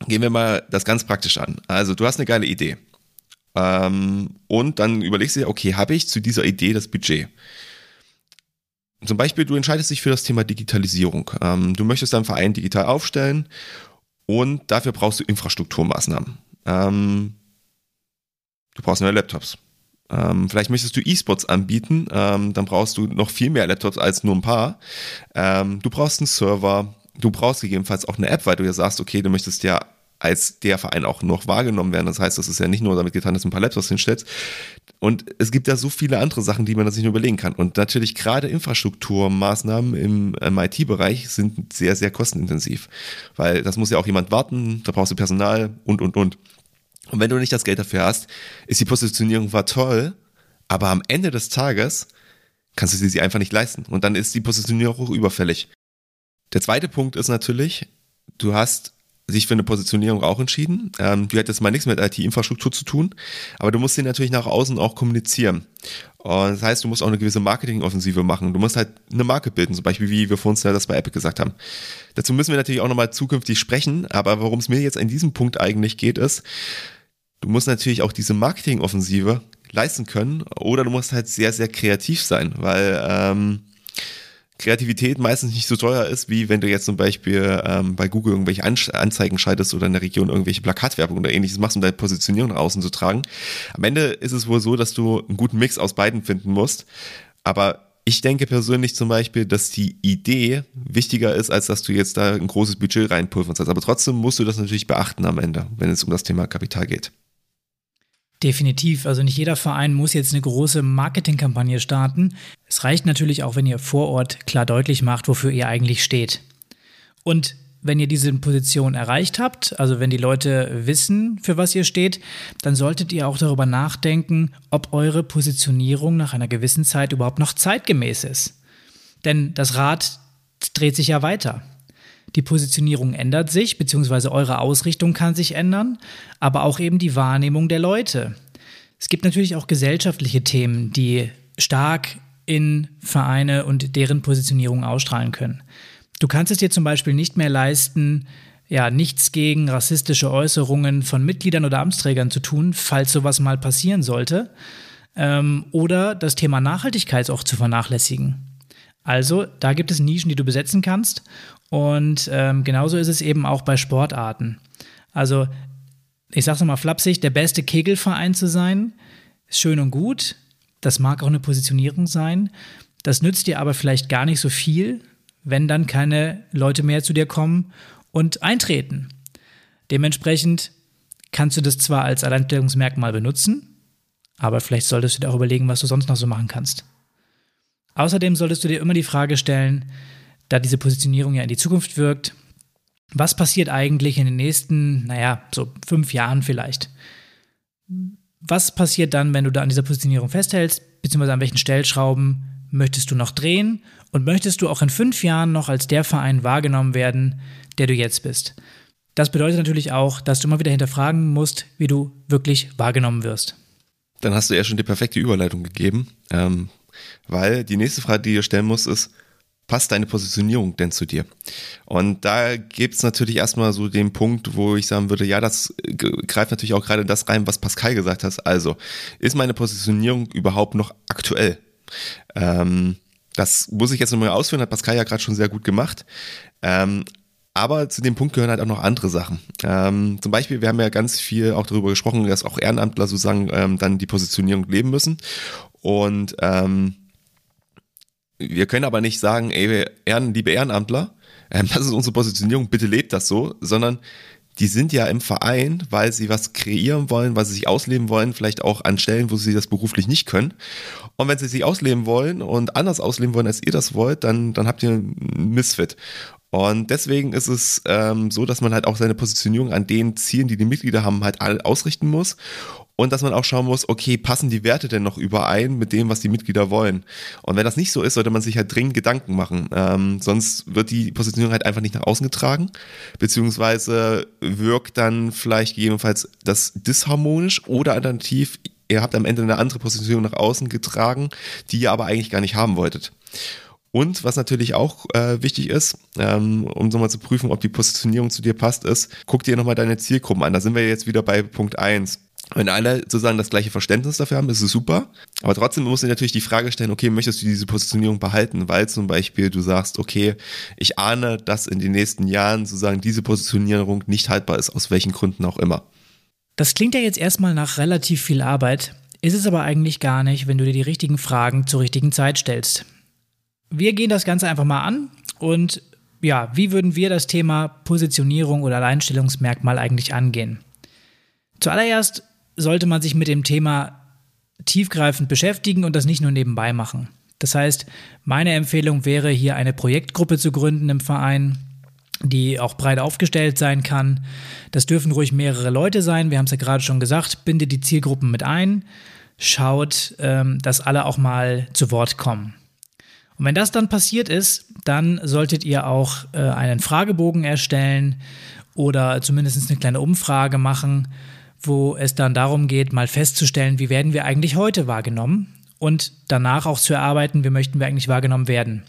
Speaker 2: gehen wir mal das ganz praktisch an. Also du hast eine geile Idee. Ähm, und dann überlegst du dir, okay, habe ich zu dieser Idee das Budget? Zum Beispiel, du entscheidest dich für das Thema Digitalisierung. Ähm, du möchtest deinen Verein digital aufstellen und dafür brauchst du Infrastrukturmaßnahmen. Ähm, du brauchst neue Laptops. Ähm, vielleicht möchtest du E-Sports anbieten, ähm, dann brauchst du noch viel mehr Laptops als nur ein paar. Ähm, du brauchst einen Server, du brauchst gegebenenfalls auch eine App, weil du ja sagst, okay, du möchtest ja als der Verein auch noch wahrgenommen werden. Das heißt, das ist ja nicht nur damit getan, dass du ein paar Laptops hinstellst. Und es gibt ja so viele andere Sachen, die man sich nur überlegen kann. Und natürlich gerade Infrastrukturmaßnahmen im, im IT-Bereich sind sehr, sehr kostenintensiv. Weil das muss ja auch jemand warten, da brauchst du Personal und, und, und. Und wenn du nicht das Geld dafür hast, ist die Positionierung war toll, aber am Ende des Tages kannst du sie einfach nicht leisten. Und dann ist die Positionierung auch überfällig. Der zweite Punkt ist natürlich, du hast sich für eine Positionierung auch entschieden. Ähm, die hat jetzt mal nichts mit IT-Infrastruktur zu tun, aber du musst sie natürlich nach außen auch kommunizieren. Und das heißt, du musst auch eine gewisse Marketingoffensive machen. Du musst halt eine Marke bilden, zum Beispiel wie wir vorhin ja das bei Epic gesagt haben. Dazu müssen wir natürlich auch nochmal zukünftig sprechen, aber worum es mir jetzt an diesem Punkt eigentlich geht, ist, du musst natürlich auch diese Marketingoffensive leisten können oder du musst halt sehr, sehr kreativ sein, weil ähm, Kreativität meistens nicht so teuer ist, wie wenn du jetzt zum Beispiel ähm, bei Google irgendwelche Anzeigen schaltest oder in der Region irgendwelche Plakatwerbung oder ähnliches machst, um deine Positionierung nach außen zu tragen. Am Ende ist es wohl so, dass du einen guten Mix aus beiden finden musst. Aber ich denke persönlich zum Beispiel, dass die Idee wichtiger ist, als dass du jetzt da ein großes Budget reinpulverst. Aber trotzdem musst du das natürlich beachten am Ende, wenn es um das Thema Kapital geht.
Speaker 1: Definitiv. Also nicht jeder Verein muss jetzt eine große Marketingkampagne starten. Es reicht natürlich auch, wenn ihr vor Ort klar deutlich macht, wofür ihr eigentlich steht. Und wenn ihr diese Position erreicht habt, also wenn die Leute wissen, für was ihr steht, dann solltet ihr auch darüber nachdenken, ob eure Positionierung nach einer gewissen Zeit überhaupt noch zeitgemäß ist. Denn das Rad dreht sich ja weiter. Die Positionierung ändert sich, beziehungsweise eure Ausrichtung kann sich ändern, aber auch eben die Wahrnehmung der Leute. Es gibt natürlich auch gesellschaftliche Themen, die stark in Vereine und deren Positionierung ausstrahlen können. Du kannst es dir zum Beispiel nicht mehr leisten, ja, nichts gegen rassistische Äußerungen von Mitgliedern oder Amtsträgern zu tun, falls sowas mal passieren sollte. Ähm, oder das Thema Nachhaltigkeit auch zu vernachlässigen. Also, da gibt es Nischen, die du besetzen kannst. Und ähm, genauso ist es eben auch bei Sportarten. Also, ich sag's nochmal flapsig, der beste Kegelverein zu sein, ist schön und gut. Das mag auch eine Positionierung sein. Das nützt dir aber vielleicht gar nicht so viel, wenn dann keine Leute mehr zu dir kommen und eintreten. Dementsprechend kannst du das zwar als Alleinstellungsmerkmal benutzen, aber vielleicht solltest du dir auch überlegen, was du sonst noch so machen kannst. Außerdem solltest du dir immer die Frage stellen, da diese Positionierung ja in die Zukunft wirkt, was passiert eigentlich in den nächsten, naja, so fünf Jahren vielleicht? Was passiert dann, wenn du da an dieser Positionierung festhältst, beziehungsweise an welchen Stellschrauben möchtest du noch drehen und möchtest du auch in fünf Jahren noch als der Verein wahrgenommen werden, der du jetzt bist? Das bedeutet natürlich auch, dass du immer wieder hinterfragen musst, wie du wirklich wahrgenommen wirst.
Speaker 2: Dann hast du ja schon die perfekte Überleitung gegeben, ähm, weil die nächste Frage, die du stellen musst, ist, passt deine Positionierung denn zu dir? Und da gibt es natürlich erstmal so den Punkt, wo ich sagen würde, ja, das greift natürlich auch gerade das rein, was Pascal gesagt hat. Also, ist meine Positionierung überhaupt noch aktuell? Ähm, das muss ich jetzt nochmal ausführen, hat Pascal ja gerade schon sehr gut gemacht. Ähm, aber zu dem Punkt gehören halt auch noch andere Sachen. Ähm, zum Beispiel, wir haben ja ganz viel auch darüber gesprochen, dass auch Ehrenamtler sozusagen ähm, dann die Positionierung leben müssen. Und ähm, wir können aber nicht sagen, ey, Ehren, liebe Ehrenamtler, ähm, <laughs> das ist unsere Positionierung, bitte lebt das so, sondern die sind ja im Verein, weil sie was kreieren wollen, weil sie sich ausleben wollen, vielleicht auch an Stellen, wo sie das beruflich nicht können. Und wenn sie sich ausleben wollen und anders ausleben wollen, als ihr das wollt, dann, dann habt ihr einen Missfit. Und deswegen ist es ähm, so, dass man halt auch seine Positionierung an den Zielen, die die Mitglieder haben, halt ausrichten muss und dass man auch schauen muss, okay, passen die Werte denn noch überein mit dem, was die Mitglieder wollen? Und wenn das nicht so ist, sollte man sich halt dringend Gedanken machen. Ähm, sonst wird die Positionierung halt einfach nicht nach außen getragen, beziehungsweise wirkt dann vielleicht gegebenenfalls das disharmonisch oder alternativ, ihr habt am Ende eine andere Positionierung nach außen getragen, die ihr aber eigentlich gar nicht haben wolltet. Und was natürlich auch äh, wichtig ist, ähm, um so mal zu prüfen, ob die Positionierung zu dir passt, ist, guck dir nochmal deine Zielgruppen an. Da sind wir jetzt wieder bei Punkt eins. Wenn alle sozusagen das gleiche Verständnis dafür haben, ist es super. Aber trotzdem muss ich natürlich die Frage stellen, okay, möchtest du diese Positionierung behalten? Weil zum Beispiel du sagst, okay, ich ahne, dass in den nächsten Jahren sozusagen diese Positionierung nicht haltbar ist, aus welchen Gründen auch immer.
Speaker 1: Das klingt ja jetzt erstmal nach relativ viel Arbeit, ist es aber eigentlich gar nicht, wenn du dir die richtigen Fragen zur richtigen Zeit stellst. Wir gehen das Ganze einfach mal an und ja, wie würden wir das Thema Positionierung oder Alleinstellungsmerkmal eigentlich angehen? Zuallererst sollte man sich mit dem Thema tiefgreifend beschäftigen und das nicht nur nebenbei machen. Das heißt, meine Empfehlung wäre hier eine Projektgruppe zu gründen im Verein, die auch breit aufgestellt sein kann. Das dürfen ruhig mehrere Leute sein. Wir haben es ja gerade schon gesagt, bindet die Zielgruppen mit ein, schaut, ähm, dass alle auch mal zu Wort kommen. Und wenn das dann passiert ist, dann solltet ihr auch äh, einen Fragebogen erstellen oder zumindest eine kleine Umfrage machen, wo es dann darum geht, mal festzustellen, wie werden wir eigentlich heute wahrgenommen und danach auch zu erarbeiten, wie möchten wir eigentlich wahrgenommen werden.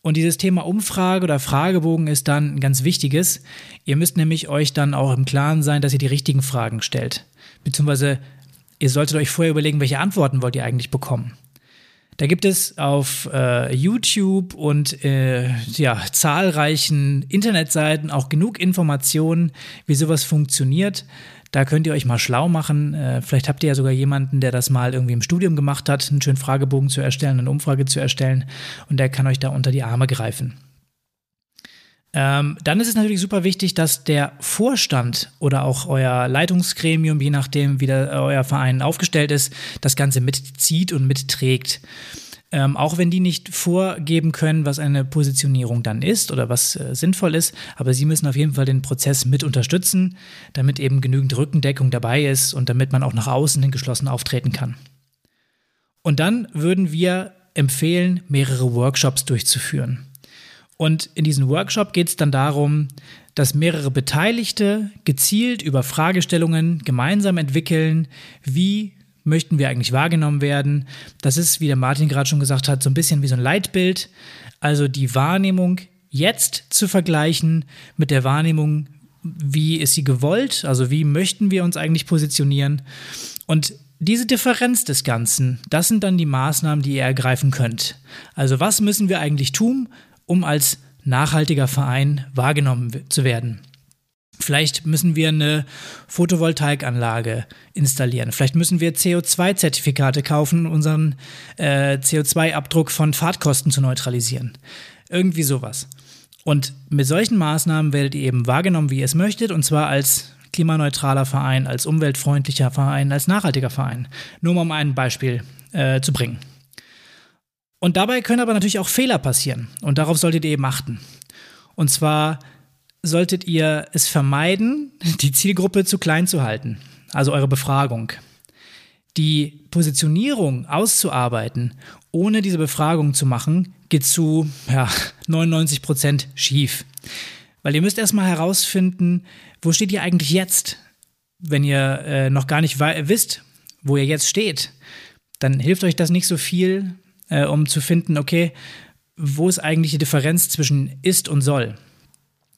Speaker 1: Und dieses Thema Umfrage oder Fragebogen ist dann ein ganz wichtiges. Ihr müsst nämlich euch dann auch im Klaren sein, dass ihr die richtigen Fragen stellt. Beziehungsweise ihr solltet euch vorher überlegen, welche Antworten wollt ihr eigentlich bekommen. Da gibt es auf äh, YouTube und äh, ja, zahlreichen Internetseiten auch genug Informationen, wie sowas funktioniert. Da könnt ihr euch mal schlau machen. Äh, vielleicht habt ihr ja sogar jemanden, der das mal irgendwie im Studium gemacht hat, einen schönen Fragebogen zu erstellen, eine Umfrage zu erstellen und der kann euch da unter die Arme greifen. Ähm, dann ist es natürlich super wichtig, dass der Vorstand oder auch euer Leitungsgremium, je nachdem, wie der, euer Verein aufgestellt ist, das Ganze mitzieht und mitträgt. Ähm, auch wenn die nicht vorgeben können, was eine Positionierung dann ist oder was äh, sinnvoll ist, aber sie müssen auf jeden Fall den Prozess mit unterstützen, damit eben genügend Rückendeckung dabei ist und damit man auch nach außen hin geschlossen auftreten kann. Und dann würden wir empfehlen, mehrere Workshops durchzuführen. Und in diesem Workshop geht es dann darum, dass mehrere Beteiligte gezielt über Fragestellungen gemeinsam entwickeln, wie möchten wir eigentlich wahrgenommen werden. Das ist, wie der Martin gerade schon gesagt hat, so ein bisschen wie so ein Leitbild. Also die Wahrnehmung jetzt zu vergleichen mit der Wahrnehmung, wie ist sie gewollt, also wie möchten wir uns eigentlich positionieren. Und diese Differenz des Ganzen, das sind dann die Maßnahmen, die ihr ergreifen könnt. Also was müssen wir eigentlich tun, um als nachhaltiger Verein wahrgenommen zu werden? Vielleicht müssen wir eine Photovoltaikanlage installieren. Vielleicht müssen wir CO2-Zertifikate kaufen, um unseren äh, CO2-Abdruck von Fahrtkosten zu neutralisieren. Irgendwie sowas. Und mit solchen Maßnahmen werdet ihr eben wahrgenommen, wie ihr es möchtet, und zwar als klimaneutraler Verein, als umweltfreundlicher Verein, als nachhaltiger Verein. Nur um ein Beispiel äh, zu bringen. Und dabei können aber natürlich auch Fehler passieren. Und darauf solltet ihr eben achten. Und zwar solltet ihr es vermeiden, <laughs> die Zielgruppe zu klein zu halten, also eure Befragung. Die Positionierung auszuarbeiten, ohne diese Befragung zu machen, geht zu ja, <laughs> 99 Prozent schief. Weil ihr müsst erstmal herausfinden, wo steht ihr eigentlich jetzt? Wenn ihr äh, noch gar nicht wisst, wo ihr jetzt steht, dann hilft euch das nicht so viel, äh, um zu finden, okay, wo ist eigentlich die Differenz zwischen ist und soll?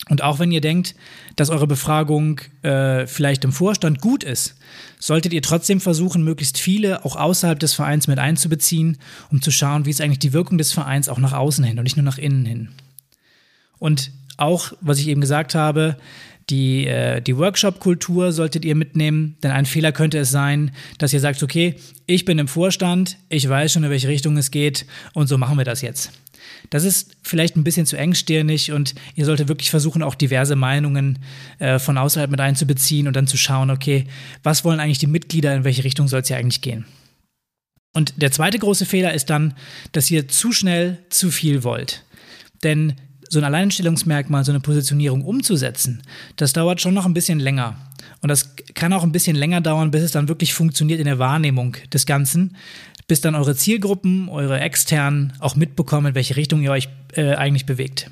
Speaker 1: Und auch wenn ihr denkt, dass eure Befragung äh, vielleicht im Vorstand gut ist, solltet ihr trotzdem versuchen, möglichst viele auch außerhalb des Vereins mit einzubeziehen, um zu schauen, wie ist eigentlich die Wirkung des Vereins auch nach außen hin und nicht nur nach innen hin. Und auch, was ich eben gesagt habe, die, äh, die Workshop-Kultur solltet ihr mitnehmen, denn ein Fehler könnte es sein, dass ihr sagt, okay, ich bin im Vorstand, ich weiß schon, in welche Richtung es geht und so machen wir das jetzt. Das ist vielleicht ein bisschen zu engstirnig und ihr solltet wirklich versuchen, auch diverse Meinungen äh, von außerhalb mit einzubeziehen und dann zu schauen, okay, was wollen eigentlich die Mitglieder, in welche Richtung soll es ja eigentlich gehen. Und der zweite große Fehler ist dann, dass ihr zu schnell zu viel wollt. Denn so ein Alleinstellungsmerkmal, so eine Positionierung umzusetzen, das dauert schon noch ein bisschen länger. Und das kann auch ein bisschen länger dauern, bis es dann wirklich funktioniert in der Wahrnehmung des Ganzen, bis dann eure Zielgruppen, eure externen auch mitbekommen, in welche Richtung ihr euch äh, eigentlich bewegt.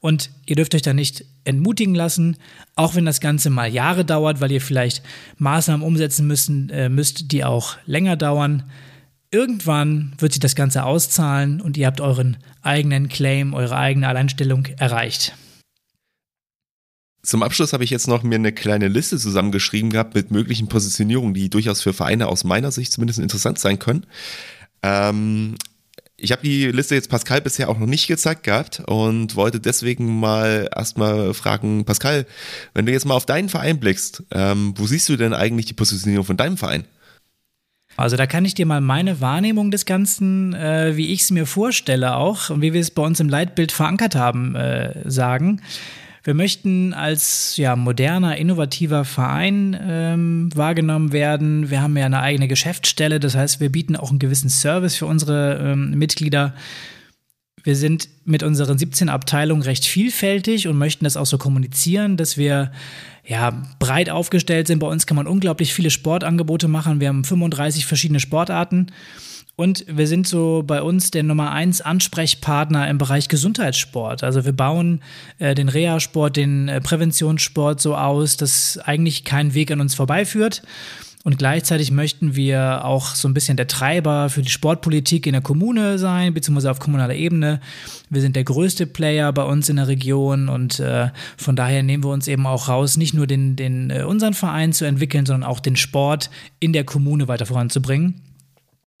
Speaker 1: Und ihr dürft euch da nicht entmutigen lassen, auch wenn das Ganze mal Jahre dauert, weil ihr vielleicht Maßnahmen umsetzen müssen, äh, müsst, die auch länger dauern. Irgendwann wird sich das Ganze auszahlen und ihr habt euren eigenen Claim, eure eigene Alleinstellung erreicht.
Speaker 2: Zum Abschluss habe ich jetzt noch mir eine kleine Liste zusammengeschrieben gehabt mit möglichen Positionierungen, die durchaus für Vereine aus meiner Sicht zumindest interessant sein können. Ähm, ich habe die Liste jetzt Pascal bisher auch noch nicht gezeigt gehabt und wollte deswegen mal erstmal fragen, Pascal, wenn du jetzt mal auf deinen Verein blickst, ähm, wo siehst du denn eigentlich die Positionierung von deinem Verein?
Speaker 1: Also da kann ich dir mal meine Wahrnehmung des Ganzen, äh, wie ich es mir vorstelle auch und wie wir es bei uns im Leitbild verankert haben, äh, sagen. Wir möchten als ja, moderner, innovativer Verein ähm, wahrgenommen werden. Wir haben ja eine eigene Geschäftsstelle, das heißt, wir bieten auch einen gewissen Service für unsere ähm, Mitglieder. Wir sind mit unseren 17 Abteilungen recht vielfältig und möchten das auch so kommunizieren, dass wir ja, breit aufgestellt sind. Bei uns kann man unglaublich viele Sportangebote machen. Wir haben 35 verschiedene Sportarten. Und wir sind so bei uns der Nummer eins Ansprechpartner im Bereich Gesundheitssport. Also wir bauen äh, den Reha-Sport, den äh, Präventionssport so aus, dass eigentlich kein Weg an uns vorbeiführt. Und gleichzeitig möchten wir auch so ein bisschen der Treiber für die Sportpolitik in der Kommune sein, beziehungsweise auf kommunaler Ebene. Wir sind der größte Player bei uns in der Region und äh, von daher nehmen wir uns eben auch raus, nicht nur den, den, äh, unseren Verein zu entwickeln, sondern auch den Sport in der Kommune weiter voranzubringen.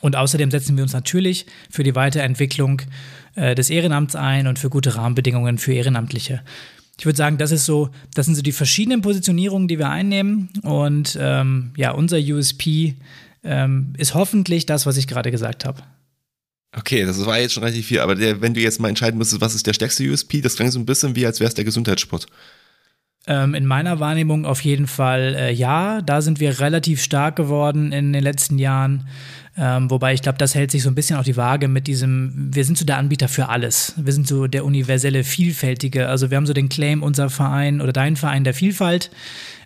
Speaker 1: Und außerdem setzen wir uns natürlich für die Weiterentwicklung äh, des Ehrenamts ein und für gute Rahmenbedingungen für Ehrenamtliche ich würde sagen, das ist so, das sind so die verschiedenen Positionierungen, die wir einnehmen. Und ähm, ja, unser USP ähm, ist hoffentlich das, was ich gerade gesagt habe.
Speaker 2: Okay, das war jetzt schon relativ viel, aber der, wenn du jetzt mal entscheiden müsstest, was ist der stärkste USP, das klingt so ein bisschen wie, als wäre es der Gesundheitssport.
Speaker 1: Ähm, in meiner Wahrnehmung auf jeden Fall äh, ja. Da sind wir relativ stark geworden in den letzten Jahren. Ähm, wobei ich glaube, das hält sich so ein bisschen auf die Waage mit diesem, wir sind so der Anbieter für alles. Wir sind so der universelle, vielfältige. Also wir haben so den Claim, unser Verein oder dein Verein der Vielfalt.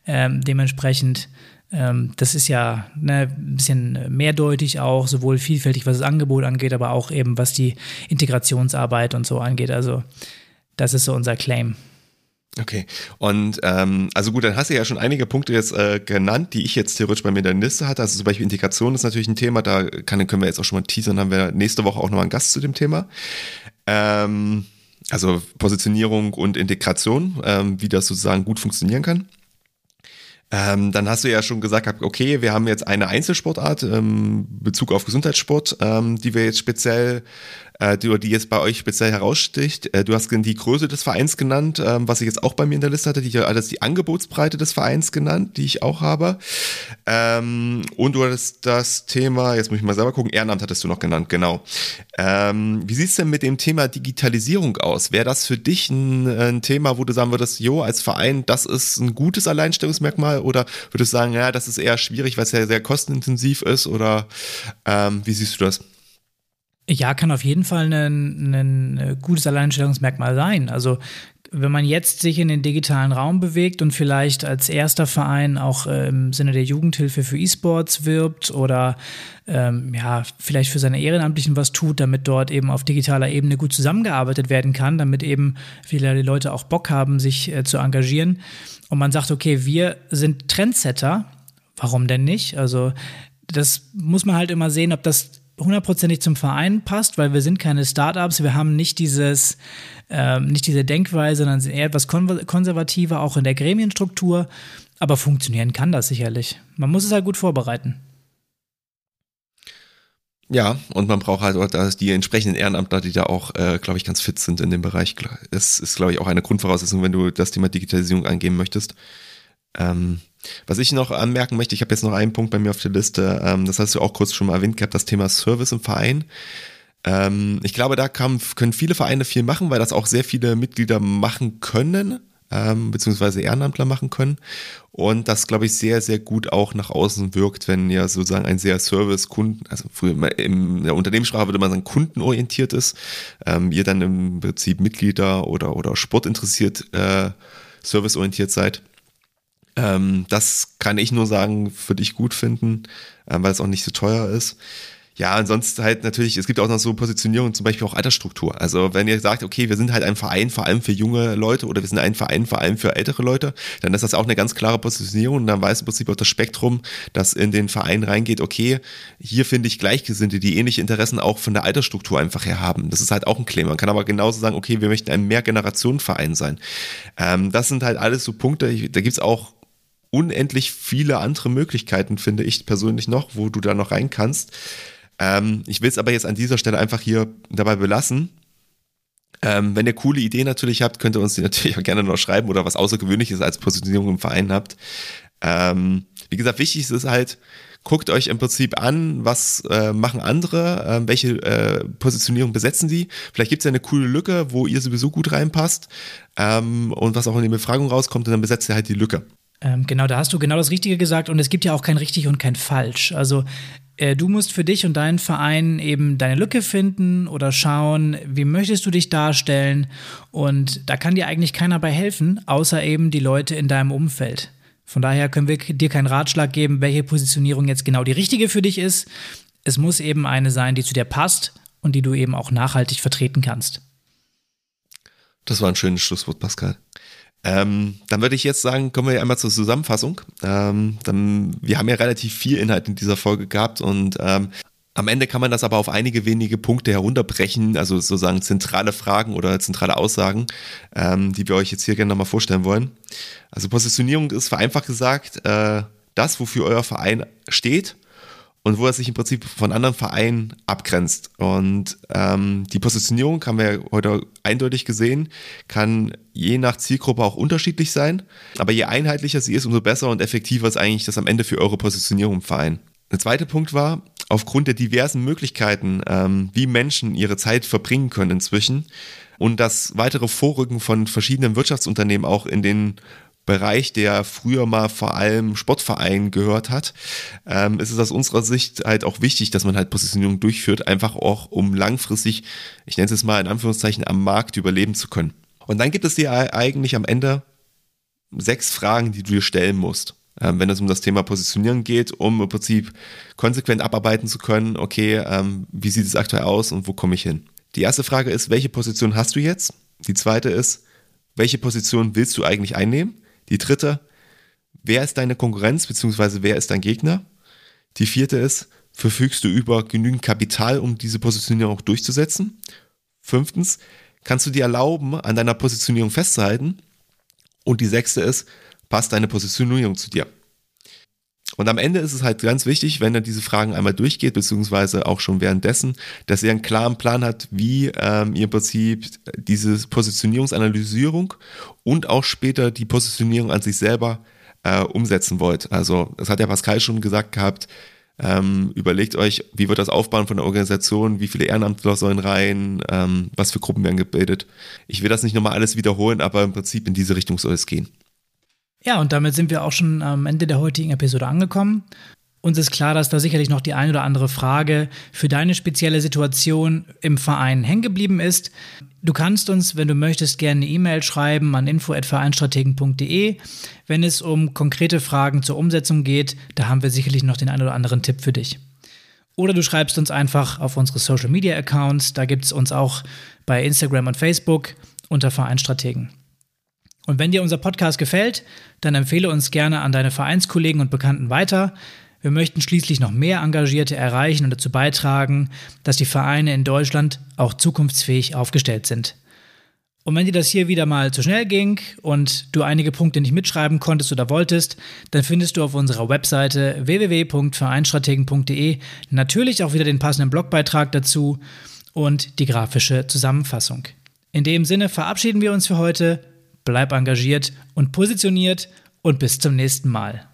Speaker 1: Ähm, dementsprechend, ähm, das ist ja ne, ein bisschen mehrdeutig auch, sowohl vielfältig, was das Angebot angeht, aber auch eben was die Integrationsarbeit und so angeht. Also das ist so unser Claim.
Speaker 2: Okay, und ähm, also gut, dann hast du ja schon einige Punkte jetzt äh, genannt, die ich jetzt theoretisch bei mir in der Liste hatte. Also zum Beispiel Integration ist natürlich ein Thema, da kann, können wir jetzt auch schon mal teasern, haben wir nächste Woche auch noch einen Gast zu dem Thema. Ähm, also Positionierung und Integration, ähm, wie das sozusagen gut funktionieren kann. Ähm, dann hast du ja schon gesagt, okay, wir haben jetzt eine Einzelsportart, ähm, Bezug auf Gesundheitssport, ähm, die wir jetzt speziell äh, die, jetzt bei euch speziell heraussticht? Äh, du hast die Größe des Vereins genannt, ähm, was ich jetzt auch bei mir in der Liste hatte, die alles die Angebotsbreite des Vereins genannt, die ich auch habe. Ähm, und du hattest das Thema, jetzt muss ich mal selber gucken, Ehrenamt hattest du noch genannt, genau. Ähm, wie sieht's denn mit dem Thema Digitalisierung aus? Wäre das für dich ein, ein Thema, wo du sagen würdest, jo, als Verein, das ist ein gutes Alleinstellungsmerkmal oder würdest du sagen, ja, das ist eher schwierig, weil es ja sehr kostenintensiv ist oder ähm, wie siehst du das?
Speaker 1: Ja, kann auf jeden Fall ein, ein gutes Alleinstellungsmerkmal sein. Also wenn man jetzt sich in den digitalen Raum bewegt und vielleicht als erster Verein auch äh, im Sinne der Jugendhilfe für E-Sports wirbt oder ähm, ja, vielleicht für seine Ehrenamtlichen was tut, damit dort eben auf digitaler Ebene gut zusammengearbeitet werden kann, damit eben viele Leute auch Bock haben, sich äh, zu engagieren. Und man sagt, okay, wir sind Trendsetter, warum denn nicht? Also das muss man halt immer sehen, ob das hundertprozentig zum Verein passt, weil wir sind keine Startups, wir haben nicht dieses, ähm, nicht diese Denkweise, sondern sind eher etwas konservativer, auch in der Gremienstruktur. Aber funktionieren kann das sicherlich. Man muss es halt gut vorbereiten.
Speaker 2: Ja, und man braucht halt dass die entsprechenden Ehrenamtler, die da auch, äh, glaube ich, ganz fit sind in dem Bereich. Es ist, glaube ich, auch eine Grundvoraussetzung, wenn du das Thema Digitalisierung angehen möchtest. Ähm, was ich noch anmerken möchte, ich habe jetzt noch einen Punkt bei mir auf der Liste, ähm, das hast du auch kurz schon mal erwähnt gehabt, das Thema Service im Verein. Ähm, ich glaube, da kann, können viele Vereine viel machen, weil das auch sehr viele Mitglieder machen können, ähm, beziehungsweise Ehrenamtler machen können. Und das, glaube ich, sehr, sehr gut auch nach außen wirkt, wenn ja sozusagen ein sehr Service-Kunden, also früher in der Unternehmenssprache würde man sagen, kundenorientiert ist, ähm, ihr dann im Prinzip Mitglieder oder, oder sportinteressiert äh, serviceorientiert seid ähm, das kann ich nur sagen, würde ich gut finden, äh, weil es auch nicht so teuer ist. Ja, ansonsten halt natürlich, es gibt auch noch so Positionierungen, zum Beispiel auch Altersstruktur. Also wenn ihr sagt, okay, wir sind halt ein Verein vor allem für junge Leute oder wir sind ein Verein vor allem für ältere Leute, dann ist das auch eine ganz klare Positionierung und dann weiß im Prinzip auch das Spektrum, das in den Verein reingeht, okay, hier finde ich Gleichgesinnte, die ähnliche Interessen auch von der Altersstruktur einfach her haben. Das ist halt auch ein Claim. Man kann aber genauso sagen, okay, wir möchten ein Mehrgenerationenverein sein. Ähm, das sind halt alles so Punkte, da gibt's auch unendlich viele andere Möglichkeiten, finde ich persönlich noch, wo du da noch rein kannst. Ähm, ich will es aber jetzt an dieser Stelle einfach hier dabei belassen. Ähm, wenn ihr coole Ideen natürlich habt, könnt ihr uns die <laughs> natürlich auch gerne noch schreiben oder was Außergewöhnliches als Positionierung im Verein habt. Ähm, wie gesagt, wichtig ist es halt, guckt euch im Prinzip an, was äh, machen andere, äh, welche äh, Positionierung besetzen die. Vielleicht gibt es ja eine coole Lücke, wo ihr sowieso gut reinpasst ähm, und was auch in die Befragung rauskommt und dann besetzt ihr halt die Lücke.
Speaker 1: Ähm, genau, da hast du genau das Richtige gesagt und es gibt ja auch kein richtig und kein falsch. Also äh, du musst für dich und deinen Verein eben deine Lücke finden oder schauen, wie möchtest du dich darstellen und da kann dir eigentlich keiner bei helfen, außer eben die Leute in deinem Umfeld. Von daher können wir dir keinen Ratschlag geben, welche Positionierung jetzt genau die richtige für dich ist. Es muss eben eine sein, die zu dir passt und die du eben auch nachhaltig vertreten kannst.
Speaker 2: Das war ein schönes Schlusswort, Pascal. Ähm, dann würde ich jetzt sagen, kommen wir einmal zur Zusammenfassung. Ähm, dann, wir haben ja relativ viel Inhalt in dieser Folge gehabt und ähm, am Ende kann man das aber auf einige wenige Punkte herunterbrechen, also sozusagen zentrale Fragen oder zentrale Aussagen, ähm, die wir euch jetzt hier gerne nochmal vorstellen wollen. Also Positionierung ist vereinfacht gesagt äh, das, wofür euer Verein steht und wo er sich im Prinzip von anderen Vereinen abgrenzt. Und ähm, die Positionierung haben wir heute eindeutig gesehen, kann je nach Zielgruppe auch unterschiedlich sein. Aber je einheitlicher sie ist, umso besser und effektiver ist eigentlich das am Ende für eure Positionierung im Verein. Der zweite Punkt war, aufgrund der diversen Möglichkeiten, ähm, wie Menschen ihre Zeit verbringen können inzwischen und das weitere Vorrücken von verschiedenen Wirtschaftsunternehmen auch in den Bereich, der früher mal vor allem Sportvereinen gehört hat, ähm, ist es aus unserer Sicht halt auch wichtig, dass man halt Positionierung durchführt, einfach auch um langfristig, ich nenne es jetzt mal in Anführungszeichen, am Markt überleben zu können. Und dann gibt es dir eigentlich am Ende sechs Fragen, die du dir stellen musst. Ähm, wenn es um das Thema Positionieren geht, um im Prinzip konsequent abarbeiten zu können, okay, ähm, wie sieht es aktuell aus und wo komme ich hin? Die erste Frage ist, welche Position hast du jetzt? Die zweite ist, welche Position willst du eigentlich einnehmen? Die dritte, wer ist deine Konkurrenz bzw. wer ist dein Gegner? Die vierte ist, verfügst du über genügend Kapital, um diese Positionierung auch durchzusetzen? Fünftens, kannst du dir erlauben, an deiner Positionierung festzuhalten? Und die sechste ist, passt deine Positionierung zu dir? Und am Ende ist es halt ganz wichtig, wenn er diese Fragen einmal durchgeht, beziehungsweise auch schon währenddessen, dass ihr einen klaren Plan hat, wie ähm, ihr im Prinzip diese Positionierungsanalysierung und auch später die Positionierung an sich selber äh, umsetzen wollt. Also, das hat ja Pascal schon gesagt gehabt, ähm, überlegt euch, wie wird das aufbauen von der Organisation, wie viele Ehrenamtler sollen rein, ähm, was für Gruppen werden gebildet. Ich will das nicht nochmal alles wiederholen, aber im Prinzip in diese Richtung soll es gehen.
Speaker 1: Ja, und damit sind wir auch schon am Ende der heutigen Episode angekommen. Uns ist klar, dass da sicherlich noch die ein oder andere Frage für deine spezielle Situation im Verein hängen geblieben ist. Du kannst uns, wenn du möchtest, gerne eine E-Mail schreiben an info@vereinstrategen.de. Wenn es um konkrete Fragen zur Umsetzung geht, da haben wir sicherlich noch den ein oder anderen Tipp für dich. Oder du schreibst uns einfach auf unsere Social Media Accounts, da gibt es uns auch bei Instagram und Facebook unter Vereinstrategen. Und wenn dir unser Podcast gefällt, dann empfehle uns gerne an deine Vereinskollegen und Bekannten weiter. Wir möchten schließlich noch mehr Engagierte erreichen und dazu beitragen, dass die Vereine in Deutschland auch zukunftsfähig aufgestellt sind. Und wenn dir das hier wieder mal zu schnell ging und du einige Punkte nicht mitschreiben konntest oder wolltest, dann findest du auf unserer Webseite www.vereinstrategen.de natürlich auch wieder den passenden Blogbeitrag dazu und die grafische Zusammenfassung. In dem Sinne verabschieden wir uns für heute bleib engagiert und positioniert und bis zum nächsten Mal.